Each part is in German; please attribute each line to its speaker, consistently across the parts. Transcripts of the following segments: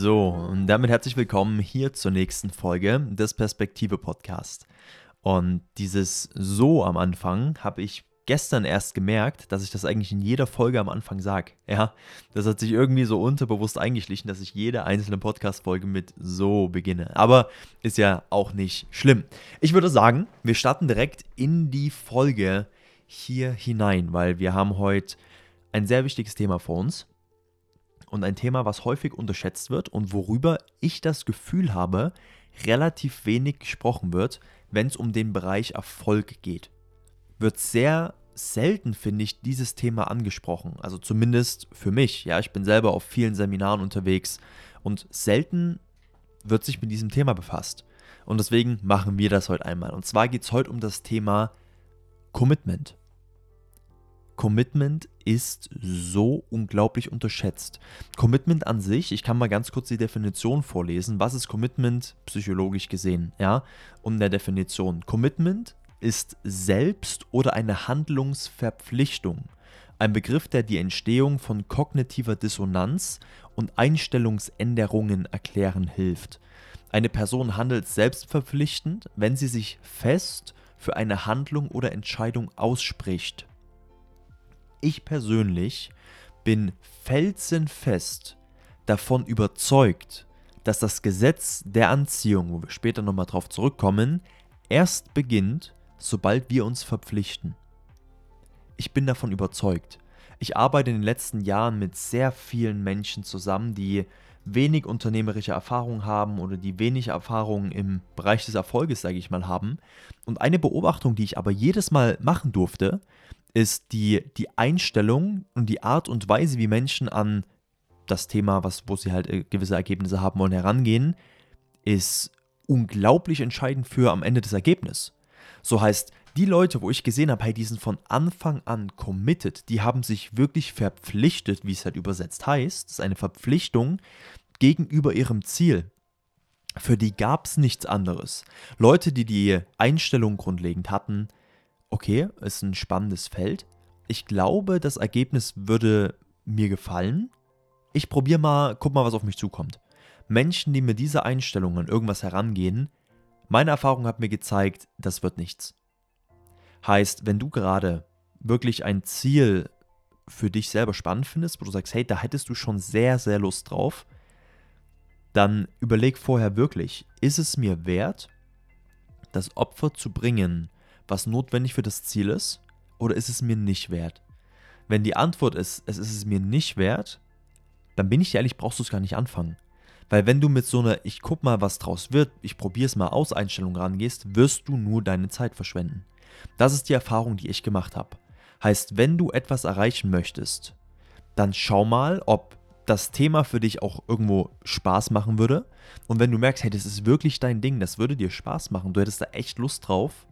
Speaker 1: So, und damit herzlich willkommen hier zur nächsten Folge des Perspektive Podcast. Und dieses So am Anfang habe ich gestern erst gemerkt, dass ich das eigentlich in jeder Folge am Anfang sage. Ja, das hat sich irgendwie so unterbewusst eingeschlichen, dass ich jede einzelne Podcast-Folge mit So beginne. Aber ist ja auch nicht schlimm. Ich würde sagen, wir starten direkt in die Folge hier hinein, weil wir haben heute ein sehr wichtiges Thema vor uns und ein Thema, was häufig unterschätzt wird und worüber ich das Gefühl habe, relativ wenig gesprochen wird, wenn es um den Bereich Erfolg geht. Wird sehr selten, finde ich, dieses Thema angesprochen. Also zumindest für mich. Ja, ich bin selber auf vielen Seminaren unterwegs und selten wird sich mit diesem Thema befasst. Und deswegen machen wir das heute einmal. Und zwar geht es heute um das Thema Commitment. Commitment ist so unglaublich unterschätzt. Commitment an sich, ich kann mal ganz kurz die Definition vorlesen. Was ist Commitment psychologisch gesehen? Ja, und der Definition. Commitment ist Selbst- oder eine Handlungsverpflichtung. Ein Begriff, der die Entstehung von kognitiver Dissonanz und Einstellungsänderungen erklären hilft. Eine Person handelt selbstverpflichtend, wenn sie sich fest für eine Handlung oder Entscheidung ausspricht ich persönlich bin felsenfest davon überzeugt, dass das Gesetz der Anziehung, wo wir später nochmal drauf zurückkommen, erst beginnt, sobald wir uns verpflichten. Ich bin davon überzeugt. Ich arbeite in den letzten Jahren mit sehr vielen Menschen zusammen, die wenig unternehmerische Erfahrung haben oder die wenig Erfahrung im Bereich des Erfolges, sage ich mal, haben. Und eine Beobachtung, die ich aber jedes Mal machen durfte, ist die, die Einstellung und die Art und Weise, wie Menschen an das Thema, was, wo sie halt äh, gewisse Ergebnisse haben wollen, herangehen, ist unglaublich entscheidend für am Ende das Ergebnis. So heißt, die Leute, wo ich gesehen habe, hey, die sind von Anfang an committed, die haben sich wirklich verpflichtet, wie es halt übersetzt heißt, das ist eine Verpflichtung gegenüber ihrem Ziel. Für die gab es nichts anderes. Leute, die die Einstellung grundlegend hatten, okay, ist ein spannendes Feld. Ich glaube, das Ergebnis würde mir gefallen. Ich probiere mal, guck mal, was auf mich zukommt. Menschen, die mit dieser Einstellung an irgendwas herangehen, meine Erfahrung hat mir gezeigt, das wird nichts. Heißt, wenn du gerade wirklich ein Ziel für dich selber spannend findest, wo du sagst, hey, da hättest du schon sehr, sehr Lust drauf, dann überleg vorher wirklich, ist es mir wert, das Opfer zu bringen, was notwendig für das Ziel ist, oder ist es mir nicht wert? Wenn die Antwort ist, es ist es mir nicht wert, dann bin ich ehrlich, brauchst du es gar nicht anfangen. Weil wenn du mit so einer, ich guck mal, was draus wird, ich probier's mal aus Einstellung rangehst, wirst du nur deine Zeit verschwenden. Das ist die Erfahrung, die ich gemacht habe. Heißt, wenn du etwas erreichen möchtest, dann schau mal, ob das Thema für dich auch irgendwo Spaß machen würde. Und wenn du merkst, hey, das ist wirklich dein Ding, das würde dir Spaß machen, du hättest da echt Lust drauf,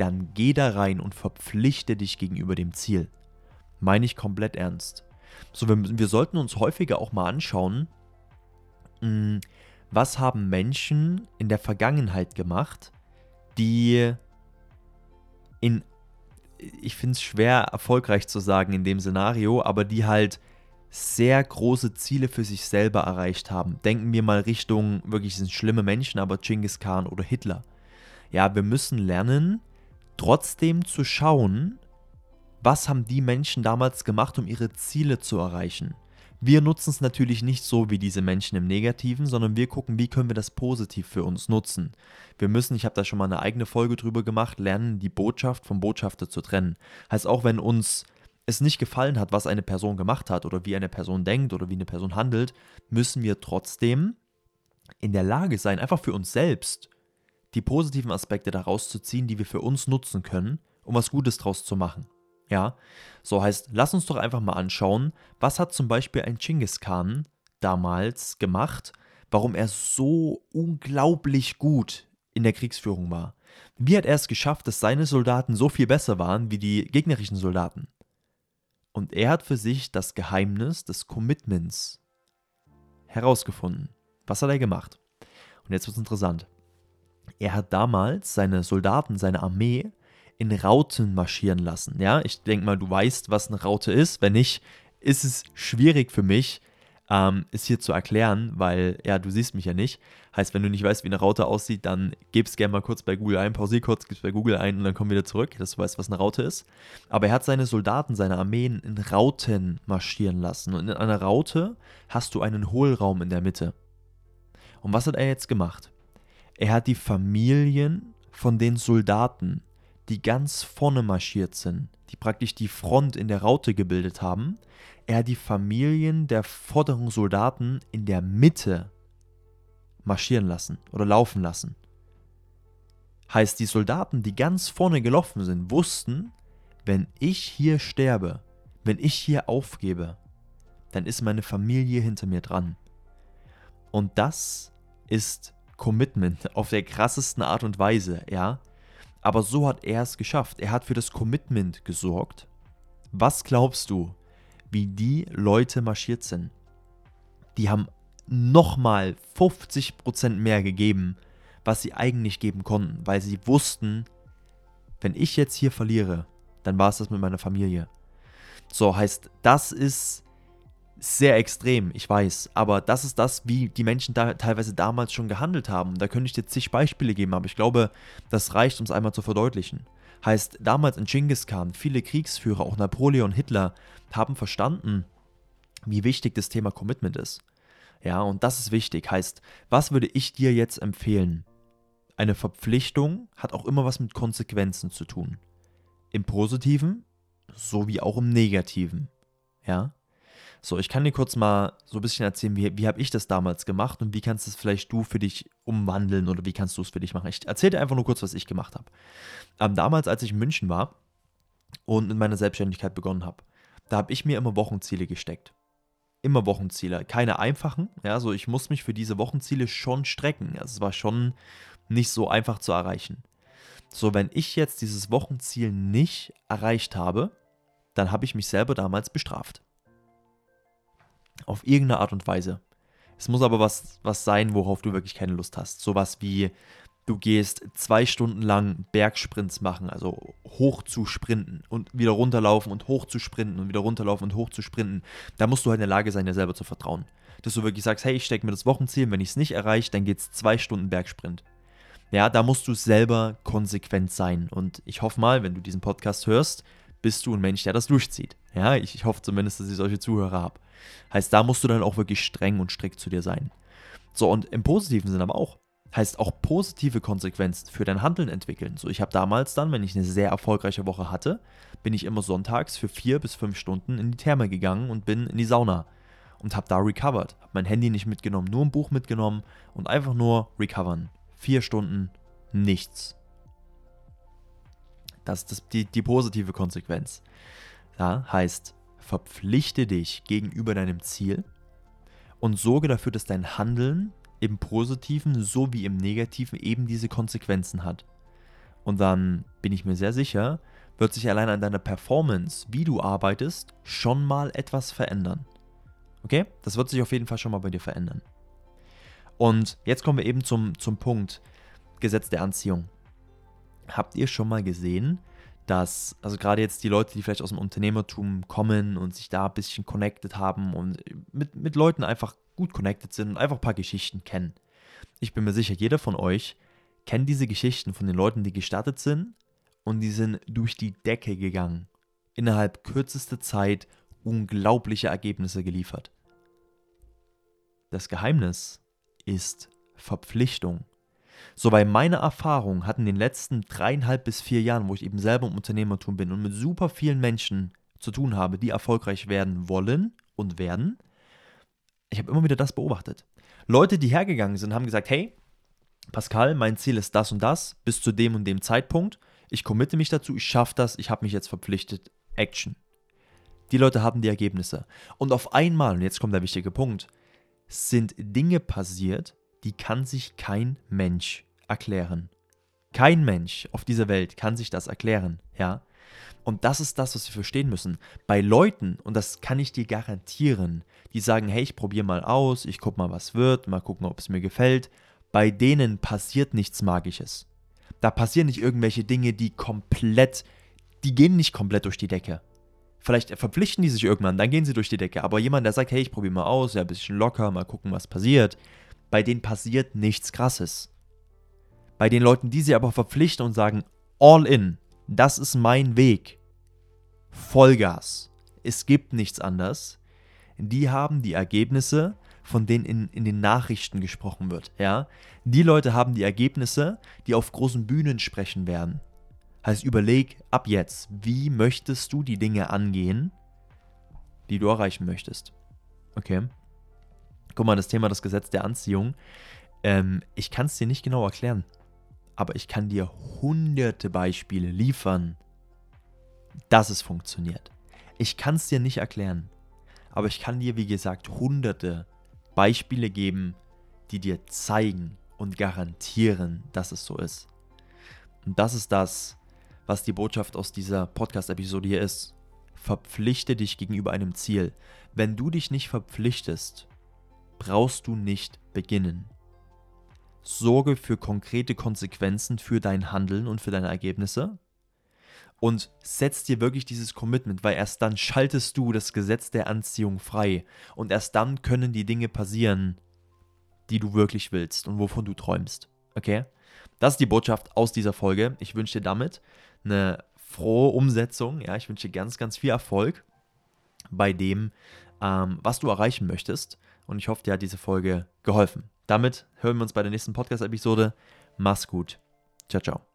Speaker 1: dann geh da rein und verpflichte dich gegenüber dem Ziel. Meine ich komplett ernst. So, wir, wir sollten uns häufiger auch mal anschauen, hm, was haben Menschen in der Vergangenheit gemacht, die in, ich finde es schwer erfolgreich zu sagen in dem Szenario, aber die halt sehr große Ziele für sich selber erreicht haben. Denken wir mal Richtung, wirklich sind schlimme Menschen, aber Genghis Khan oder Hitler. Ja, wir müssen lernen, trotzdem zu schauen, was haben die Menschen damals gemacht, um ihre Ziele zu erreichen. Wir nutzen es natürlich nicht so wie diese Menschen im Negativen, sondern wir gucken, wie können wir das positiv für uns nutzen. Wir müssen, ich habe da schon mal eine eigene Folge drüber gemacht, lernen, die Botschaft vom Botschafter zu trennen. Heißt auch, wenn uns es nicht gefallen hat, was eine Person gemacht hat oder wie eine Person denkt oder wie eine Person handelt, müssen wir trotzdem in der Lage sein, einfach für uns selbst die positiven Aspekte daraus zu ziehen, die wir für uns nutzen können, um was Gutes draus zu machen. Ja, so heißt, lass uns doch einfach mal anschauen, was hat zum Beispiel ein Genghis Khan damals gemacht, warum er so unglaublich gut in der Kriegsführung war. Wie hat er es geschafft, dass seine Soldaten so viel besser waren wie die gegnerischen Soldaten? Und er hat für sich das Geheimnis des Commitments herausgefunden. Was hat er gemacht? Und jetzt wird es interessant. Er hat damals seine Soldaten, seine Armee in Rauten marschieren lassen. Ja, ich denke mal, du weißt, was eine Raute ist. Wenn nicht, ist es schwierig für mich, ähm, ist hier zu erklären, weil, ja, du siehst mich ja nicht. Heißt, wenn du nicht weißt, wie eine Raute aussieht, dann gib's gerne mal kurz bei Google ein, pausier kurz, gib's bei Google ein und dann komm wieder zurück, dass du weißt, was eine Raute ist. Aber er hat seine Soldaten, seine Armeen in Rauten marschieren lassen. Und in einer Raute hast du einen Hohlraum in der Mitte. Und was hat er jetzt gemacht? Er hat die Familien von den Soldaten, die ganz vorne marschiert sind, die praktisch die Front in der Raute gebildet haben, er die Familien der vorderen Soldaten in der Mitte marschieren lassen oder laufen lassen. Heißt, die Soldaten, die ganz vorne gelaufen sind, wussten, wenn ich hier sterbe, wenn ich hier aufgebe, dann ist meine Familie hinter mir dran. Und das ist Commitment auf der krassesten Art und Weise, ja. Aber so hat er es geschafft. Er hat für das Commitment gesorgt. Was glaubst du, wie die Leute marschiert sind? Die haben nochmal 50% mehr gegeben, was sie eigentlich geben konnten, weil sie wussten, wenn ich jetzt hier verliere, dann war es das mit meiner Familie. So heißt, das ist sehr extrem, ich weiß, aber das ist das, wie die Menschen da teilweise damals schon gehandelt haben. Da könnte ich dir zig Beispiele geben, aber ich glaube, das reicht, um es einmal zu verdeutlichen. Heißt, damals in Genghis Khan, viele Kriegsführer, auch Napoleon, Hitler, haben verstanden, wie wichtig das Thema Commitment ist. Ja, und das ist wichtig. Heißt, was würde ich dir jetzt empfehlen? Eine Verpflichtung hat auch immer was mit Konsequenzen zu tun. Im Positiven sowie auch im Negativen. Ja? So, ich kann dir kurz mal so ein bisschen erzählen, wie, wie habe ich das damals gemacht und wie kannst du es vielleicht du für dich umwandeln oder wie kannst du es für dich machen. Ich erzähle dir einfach nur kurz, was ich gemacht habe. Ähm, damals, als ich in München war und in meiner Selbstständigkeit begonnen habe, da habe ich mir immer Wochenziele gesteckt. Immer Wochenziele. Keine einfachen. Ja, also ich muss mich für diese Wochenziele schon strecken. Also es war schon nicht so einfach zu erreichen. So, wenn ich jetzt dieses Wochenziel nicht erreicht habe, dann habe ich mich selber damals bestraft. Auf irgendeine Art und Weise. Es muss aber was, was sein, worauf du wirklich keine Lust hast. Sowas wie, du gehst zwei Stunden lang Bergsprints machen, also hoch zu sprinten und wieder runterlaufen und hoch zu sprinten und wieder runterlaufen und hoch zu sprinten. Da musst du halt in der Lage sein, dir selber zu vertrauen. Dass du wirklich sagst, hey, ich stecke mir das Wochenziel, wenn ich es nicht erreiche, dann geht es zwei Stunden Bergsprint. Ja, da musst du selber konsequent sein. Und ich hoffe mal, wenn du diesen Podcast hörst, bist du ein Mensch, der das durchzieht. Ja, ich, ich hoffe zumindest, dass ich solche Zuhörer habe. Heißt, da musst du dann auch wirklich streng und strikt zu dir sein. So, und im positiven Sinn aber auch. Heißt auch positive Konsequenzen für dein Handeln entwickeln. So, ich habe damals dann, wenn ich eine sehr erfolgreiche Woche hatte, bin ich immer sonntags für vier bis fünf Stunden in die Therme gegangen und bin in die Sauna und habe da recovered. Habe mein Handy nicht mitgenommen, nur ein Buch mitgenommen und einfach nur recovern. Vier Stunden, nichts. Das ist das, die, die positive Konsequenz. Ja, heißt, verpflichte dich gegenüber deinem Ziel und sorge dafür, dass dein Handeln im positiven sowie im negativen eben diese Konsequenzen hat. Und dann bin ich mir sehr sicher, wird sich allein an deiner Performance, wie du arbeitest, schon mal etwas verändern. Okay? Das wird sich auf jeden Fall schon mal bei dir verändern. Und jetzt kommen wir eben zum, zum Punkt Gesetz der Anziehung. Habt ihr schon mal gesehen, dass, also gerade jetzt die Leute, die vielleicht aus dem Unternehmertum kommen und sich da ein bisschen connected haben und mit, mit Leuten einfach gut connected sind und einfach ein paar Geschichten kennen. Ich bin mir sicher, jeder von euch kennt diese Geschichten von den Leuten, die gestartet sind und die sind durch die Decke gegangen. Innerhalb kürzester Zeit unglaubliche Ergebnisse geliefert. Das Geheimnis ist Verpflichtung. So, weil meine Erfahrung hat in den letzten dreieinhalb bis vier Jahren, wo ich eben selber im Unternehmertum bin und mit super vielen Menschen zu tun habe, die erfolgreich werden wollen und werden, ich habe immer wieder das beobachtet. Leute, die hergegangen sind, haben gesagt, hey, Pascal, mein Ziel ist das und das, bis zu dem und dem Zeitpunkt. Ich committe mich dazu, ich schaffe das, ich habe mich jetzt verpflichtet. Action. Die Leute haben die Ergebnisse. Und auf einmal, und jetzt kommt der wichtige Punkt, sind Dinge passiert, die kann sich kein Mensch erklären. Kein Mensch auf dieser Welt kann sich das erklären, ja. Und das ist das, was wir verstehen müssen. Bei Leuten, und das kann ich dir garantieren, die sagen, hey, ich probiere mal aus, ich gucke mal, was wird, mal gucken, ob es mir gefällt, bei denen passiert nichts Magisches. Da passieren nicht irgendwelche Dinge, die komplett, die gehen nicht komplett durch die Decke. Vielleicht verpflichten die sich irgendwann, dann gehen sie durch die Decke. Aber jemand, der sagt, hey, ich probiere mal aus, ja, ein bisschen locker, mal gucken, was passiert, bei denen passiert nichts Krasses. Bei den Leuten, die sie aber verpflichten und sagen, all in, das ist mein Weg, Vollgas, es gibt nichts anderes, die haben die Ergebnisse, von denen in, in den Nachrichten gesprochen wird. Ja? Die Leute haben die Ergebnisse, die auf großen Bühnen sprechen werden. Heißt, überleg ab jetzt, wie möchtest du die Dinge angehen, die du erreichen möchtest. Okay? Guck mal, das Thema das Gesetz der Anziehung. Ähm, ich kann es dir nicht genau erklären, aber ich kann dir hunderte Beispiele liefern, dass es funktioniert. Ich kann es dir nicht erklären, aber ich kann dir, wie gesagt, hunderte Beispiele geben, die dir zeigen und garantieren, dass es so ist. Und das ist das, was die Botschaft aus dieser Podcast-Episode hier ist. Verpflichte dich gegenüber einem Ziel. Wenn du dich nicht verpflichtest, brauchst du nicht beginnen. Sorge für konkrete Konsequenzen für dein Handeln und für deine Ergebnisse und setz dir wirklich dieses Commitment, weil erst dann schaltest du das Gesetz der Anziehung frei und erst dann können die Dinge passieren, die du wirklich willst und wovon du träumst. Okay? Das ist die Botschaft aus dieser Folge. Ich wünsche dir damit eine frohe Umsetzung. Ja, ich wünsche dir ganz, ganz viel Erfolg bei dem, ähm, was du erreichen möchtest. Und ich hoffe, dir hat diese Folge geholfen. Damit hören wir uns bei der nächsten Podcast-Episode. Mach's gut. Ciao, ciao.